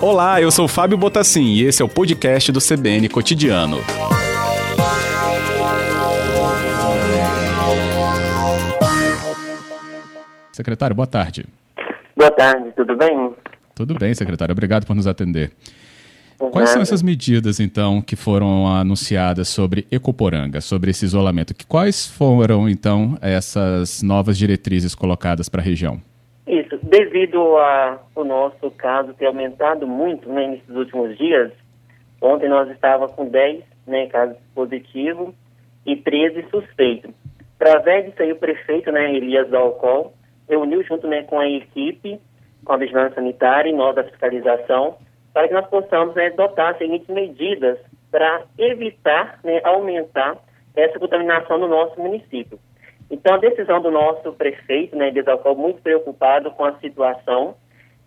Olá, eu sou Fábio Botassin e esse é o podcast do CBN Cotidiano. Secretário, boa tarde. Boa tarde, tudo bem? Tudo bem, secretário. Obrigado por nos atender. Quais são essas medidas, então, que foram anunciadas sobre Ecoporanga, sobre esse isolamento? Quais foram, então, essas novas diretrizes colocadas para a região? Isso, devido ao nosso caso ter aumentado muito né, nesses últimos dias, ontem nós estávamos com 10 né, casos positivos e 13 suspeitos. Através disso aí, o prefeito, né, Elias Dalcol, reuniu junto né, com a equipe, com a vigilância sanitária e nós da fiscalização, para que nós possamos né, adotar as seguintes medidas para evitar, né, aumentar essa contaminação no nosso município. Então, a decisão do nosso prefeito, né, Desalcol, muito preocupado com a situação,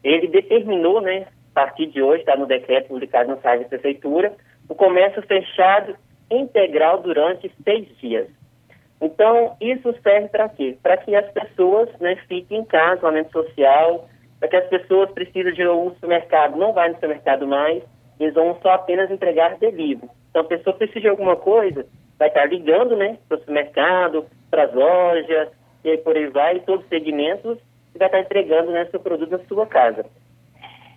ele determinou, né, a partir de hoje, está no decreto publicado no site da prefeitura, o comércio fechado integral durante seis dias. Então, isso serve para quê? Para que as pessoas né, fiquem em casa, isolamento social, para que as pessoas precisam de um supermercado, não vai no supermercado mais, eles vão só apenas entregar delivery. Então, a pessoa precisa de alguma coisa, vai estar ligando, né, para o supermercado, para as lojas, e por aí vai, todos os segmentos, e vai estar entregando né, seu produto na sua casa.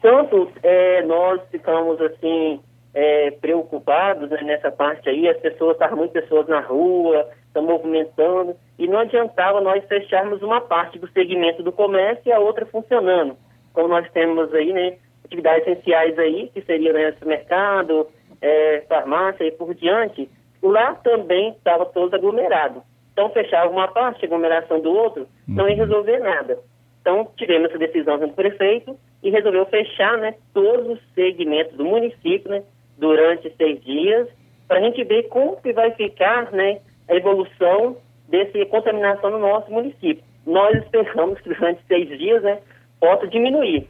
Tanto é, nós ficamos, assim, é, preocupados né, nessa parte aí, as pessoas, estavam muitas pessoas na rua, estão movimentando, e não adiantava nós fecharmos uma parte do segmento do comércio e a outra funcionando. Como nós temos aí, né, atividades essenciais aí, que seria né, supermercado, é, farmácia e por diante, lá também estava todo aglomerado. Então fechava uma parte, aglomeração do outro, não ia uhum. resolver nada. Então tivemos essa decisão do prefeito e resolveu fechar né, todos os segmentos do município né, durante seis dias, para a gente ver como que vai ficar né, a evolução dessa contaminação no nosso município. Nós esperamos que durante seis dias né, possa diminuir,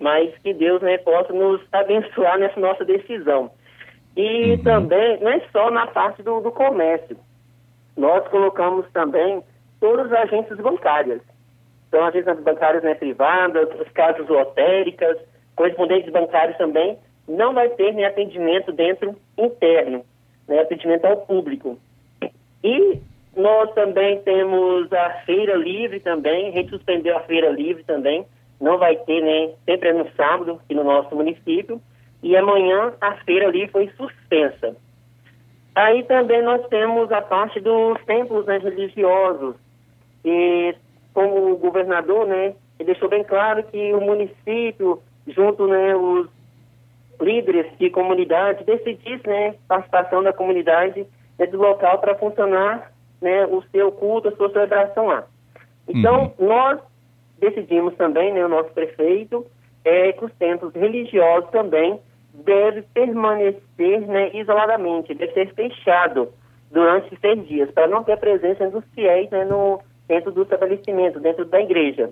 mas que Deus né, possa nos abençoar nessa nossa decisão. E uhum. também, não é só na parte do, do comércio, nós colocamos também todas as agências bancárias. Então, agências bancárias né, privadas, as casas lotéricas, correspondentes bancários também, não vai ter nem atendimento dentro interno, né, atendimento ao público. E nós também temos a feira livre também, a gente suspendeu a feira livre também, não vai ter, né, sempre é no sábado aqui no nosso município, e amanhã a feira livre foi suspensa. Aí também nós temos a parte dos templos né, religiosos, e como o governador, né, ele deixou bem claro que o município, junto, né, os líderes de comunidade decidisse, né, participação da comunidade né, do local para funcionar, né, o seu culto, a sua celebração lá. Então, uhum. nós decidimos também, né, o nosso prefeito, é, que os templos religiosos também devem permanecer né, isoladamente, deve ser fechado durante seis dias, para não ter a presença dos fiéis né, no, dentro do estabelecimento, dentro da igreja.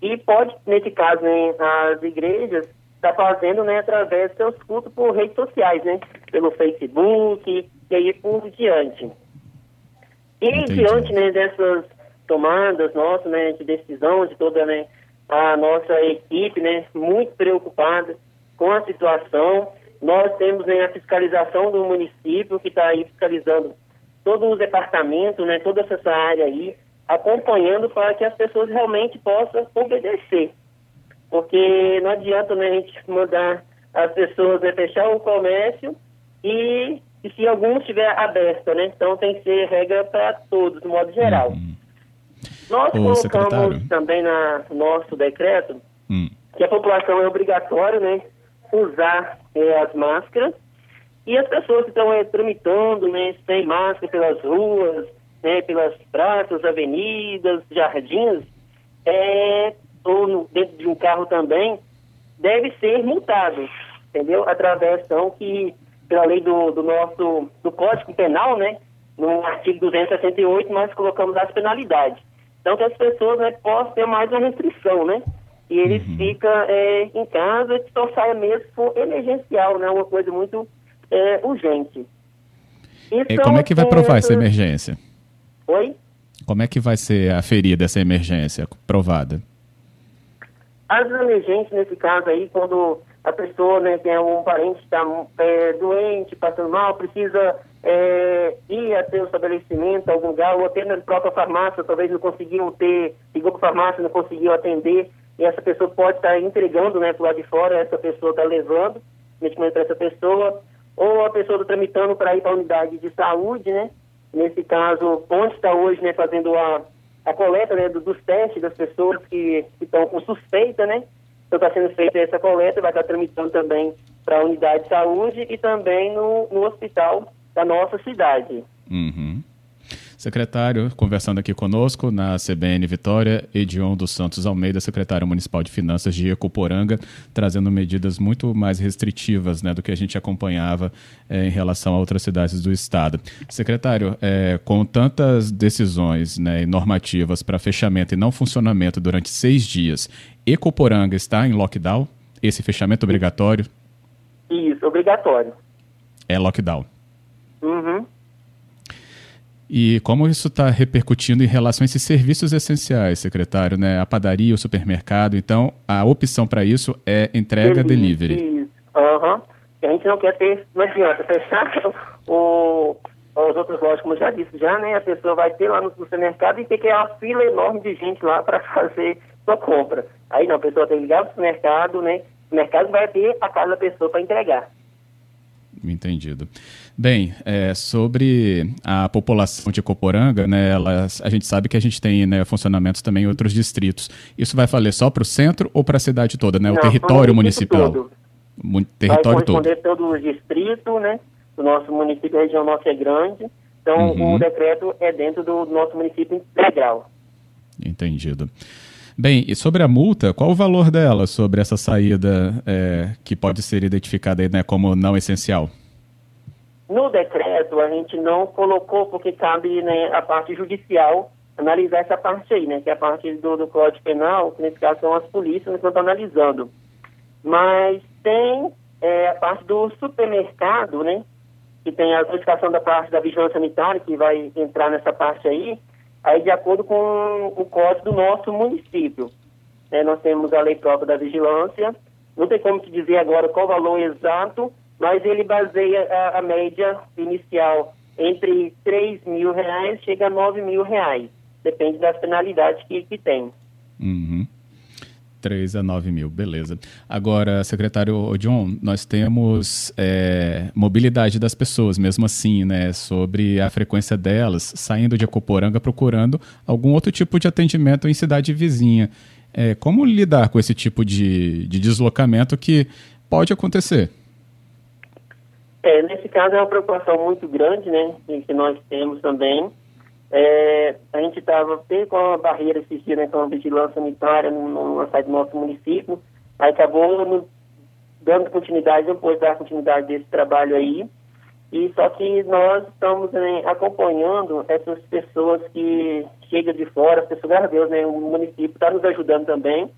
E pode, nesse caso, né, as igrejas está fazendo né, através dos seus cultos por redes sociais, né? Pelo Facebook e aí por diante. E Entendi. diante né, dessas tomadas nossas, né, de decisão de toda né, a nossa equipe, né, muito preocupada com a situação. Nós temos né, a fiscalização do município que está aí fiscalizando todos os departamentos, né, toda essa área aí, acompanhando para que as pessoas realmente possam obedecer porque não adianta né, a gente mandar as pessoas né, fechar o comércio e, e se algum estiver aberto, né? Então tem que ser regra para todos, de modo geral. Uhum. Nós Ô, colocamos secretário. também na, no nosso decreto hum. que a população é obrigatória, né? Usar é, as máscaras e as pessoas que estão é, tramitando, né, sem máscara pelas ruas, né, pelas praças, avenidas, jardins, é, ou no, dentro de um carro também, deve ser multado, entendeu? Através, então, que, pela lei do, do nosso, do Código Penal, né, no artigo 268, nós colocamos as penalidades. Então, que as pessoas né, possam ter mais uma restrição, né? E eles uhum. ficam é, em casa e só saia mesmo for emergencial, né? Uma coisa muito é, urgente. E como é que vai provar essa emergência? Oi? Como é que vai ser a ferida dessa emergência provada? as emergências, nesse caso aí, quando a pessoa né, tem um parente que está é, doente, passando mal, precisa é, ir até o estabelecimento, algum lugar, ou até na própria farmácia, talvez não conseguiu ter, ligou para a farmácia, não conseguiu atender, e essa pessoa pode estar entregando né, para o lado de fora, essa pessoa está levando medicamento para essa pessoa, ou a pessoa está tramitando para ir para a unidade de saúde, né? Nesse caso, onde está hoje né, fazendo a, a coleta né, dos testes das pessoas que estão com suspeita, né? Então está sendo feita essa coleta, vai estar tramitando também para a unidade de saúde e também no, no hospital da nossa cidade. Uhum. Secretário, conversando aqui conosco na CBN Vitória, Edion dos Santos Almeida, secretário municipal de Finanças de Ecoporanga, trazendo medidas muito mais restritivas né, do que a gente acompanhava é, em relação a outras cidades do estado. Secretário, é, com tantas decisões né, normativas para fechamento e não funcionamento durante seis dias, Ecoporanga está em lockdown? Esse fechamento obrigatório? Isso, obrigatório. É lockdown. Uhum. E como isso está repercutindo em relação a esses serviços essenciais, secretário, né? A padaria, o supermercado. Então, a opção para isso é entrega delivery. Isso. Uhum. A gente não quer ter, não adianta fechar o, os outros lojas, como eu já disse já, né? A pessoa vai ter lá no supermercado e tem que ter uma fila enorme de gente lá para fazer sua compra. Aí não, a pessoa tem que ligar para o supermercado, né? O mercado vai ter a casa da pessoa para entregar. Entendido. Bem, é, sobre a população de Coporanga, né, elas, a gente sabe que a gente tem né, funcionamentos também em outros distritos. Isso vai valer só para o centro ou para a cidade toda, né? Não, o território municipal? Todo. território vai corresponder todo. todo o distrito, né? O nosso município, a região nossa é grande. Então, uhum. o decreto é dentro do nosso município integral. Entendido. Bem, e sobre a multa, qual o valor dela sobre essa saída é, que pode ser identificada aí, né, como não essencial? No decreto, a gente não colocou, porque cabe né, a parte judicial analisar essa parte aí, né? Que é a parte do, do Código Penal, que nesse caso são as polícias que estão analisando. Mas tem é, a parte do supermercado, né? Que tem a notificação da parte da vigilância sanitária, que vai entrar nessa parte aí, aí de acordo com o código do nosso município. Né? Nós temos a lei própria da vigilância, não tem como te dizer agora qual o valor exato, mas ele baseia a, a média inicial entre 3 mil reais, chega a 9 mil reais. Depende das penalidades que, que tem. Uhum. 3 a 9 mil, beleza. Agora, secretário John, nós temos é, mobilidade das pessoas, mesmo assim, né, sobre a frequência delas saindo de Acoporanga procurando algum outro tipo de atendimento em cidade vizinha. É, como lidar com esse tipo de, de deslocamento que pode acontecer? É, nesse caso é uma preocupação muito grande, né, que nós temos também. É, a gente estava com uma barreira esses né, com a vigilância sanitária no, no site do nosso município, aí acabou no, dando continuidade, depois dar continuidade desse trabalho aí, e só que nós estamos né, acompanhando essas pessoas que chegam de fora, as pessoas, graças a Deus, né, o município está nos ajudando também,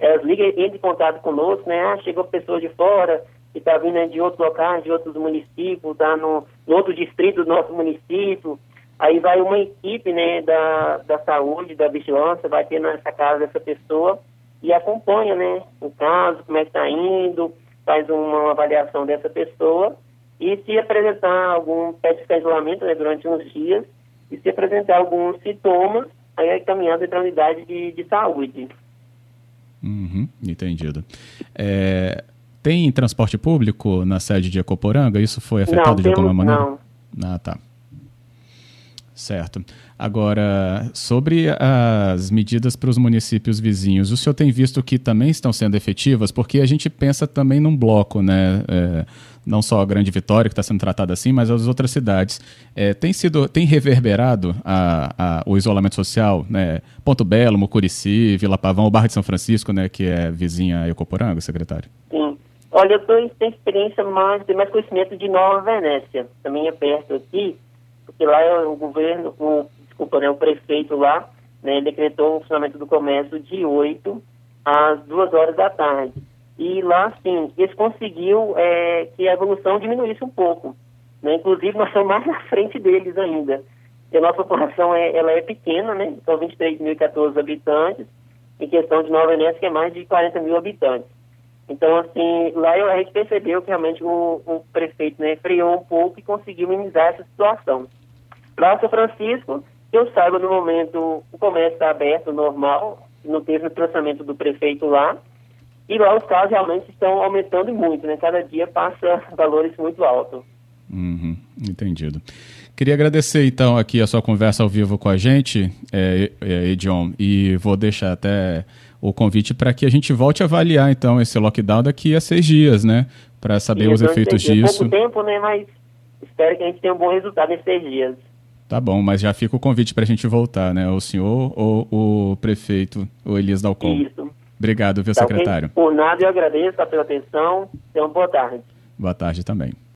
elas ligam, entram em contato conosco, né, ah, chegou pessoas de fora, que está vindo né, de outros locais, de outros municípios, está no, no, outro distrito do nosso município. Aí vai uma equipe né, da, da saúde, da vigilância, vai ter nessa casa dessa pessoa e acompanha né, o caso, como é que está indo, faz uma avaliação dessa pessoa e se apresentar algum pede de isolamento né, durante uns dias e se apresentar alguns sintomas, aí é encaminhado para a unidade de, de saúde. Uhum, entendido. É, tem transporte público na sede de Ecoporanga? Isso foi afetado não, de alguma maneira? Não. Ah, tá. Certo. Agora, sobre as medidas para os municípios vizinhos, o senhor tem visto que também estão sendo efetivas? Porque a gente pensa também num bloco, né? É, não só a Grande Vitória, que está sendo tratada assim, mas as outras cidades. É, tem sido, tem reverberado a, a, o isolamento social, né? Ponto Belo, Mucurici, Vila Pavão, o Barra de São Francisco, né? Que é vizinha a Ecoporanga, secretário? Sim. Olha, eu tenho experiência mais, tenho mais conhecimento de Nova Venécia, também é perto aqui, porque lá é o governo, o, desculpa, né, o prefeito lá, né, decretou o funcionamento do comércio de 8 às 2 horas da tarde. E lá, sim, eles conseguiu é, que a evolução diminuísse um pouco. Né? Inclusive, nós estamos mais na frente deles ainda. E a nossa população é, ela é pequena, né? São 23.014 habitantes. em questão de Nova Venécia, que é mais de 40 mil habitantes. Então, assim, lá a gente percebeu que realmente o, o prefeito né, freou um pouco e conseguiu minimizar essa situação. Lá São Francisco, que eu saiba, no momento, o comércio está aberto, normal, não teve o tratamento do prefeito lá, e lá os casos realmente estão aumentando muito, né? Cada dia passa valores muito altos. Uhum, entendido. Queria agradecer então aqui a sua conversa ao vivo com a gente, é, é, Edion, e vou deixar até o convite para que a gente volte a avaliar então esse lockdown daqui a seis dias, né? Para saber os efeitos disso. É pouco tempo, né? Mas espero que a gente tenha um bom resultado nesses seis dias. Tá bom, mas já fica o convite para a gente voltar, né? O senhor ou o prefeito, o Elias Dalcom. Isso. Obrigado, viu, tá secretário? Por nada, eu agradeço pela atenção. Uma boa tarde. Boa tarde também.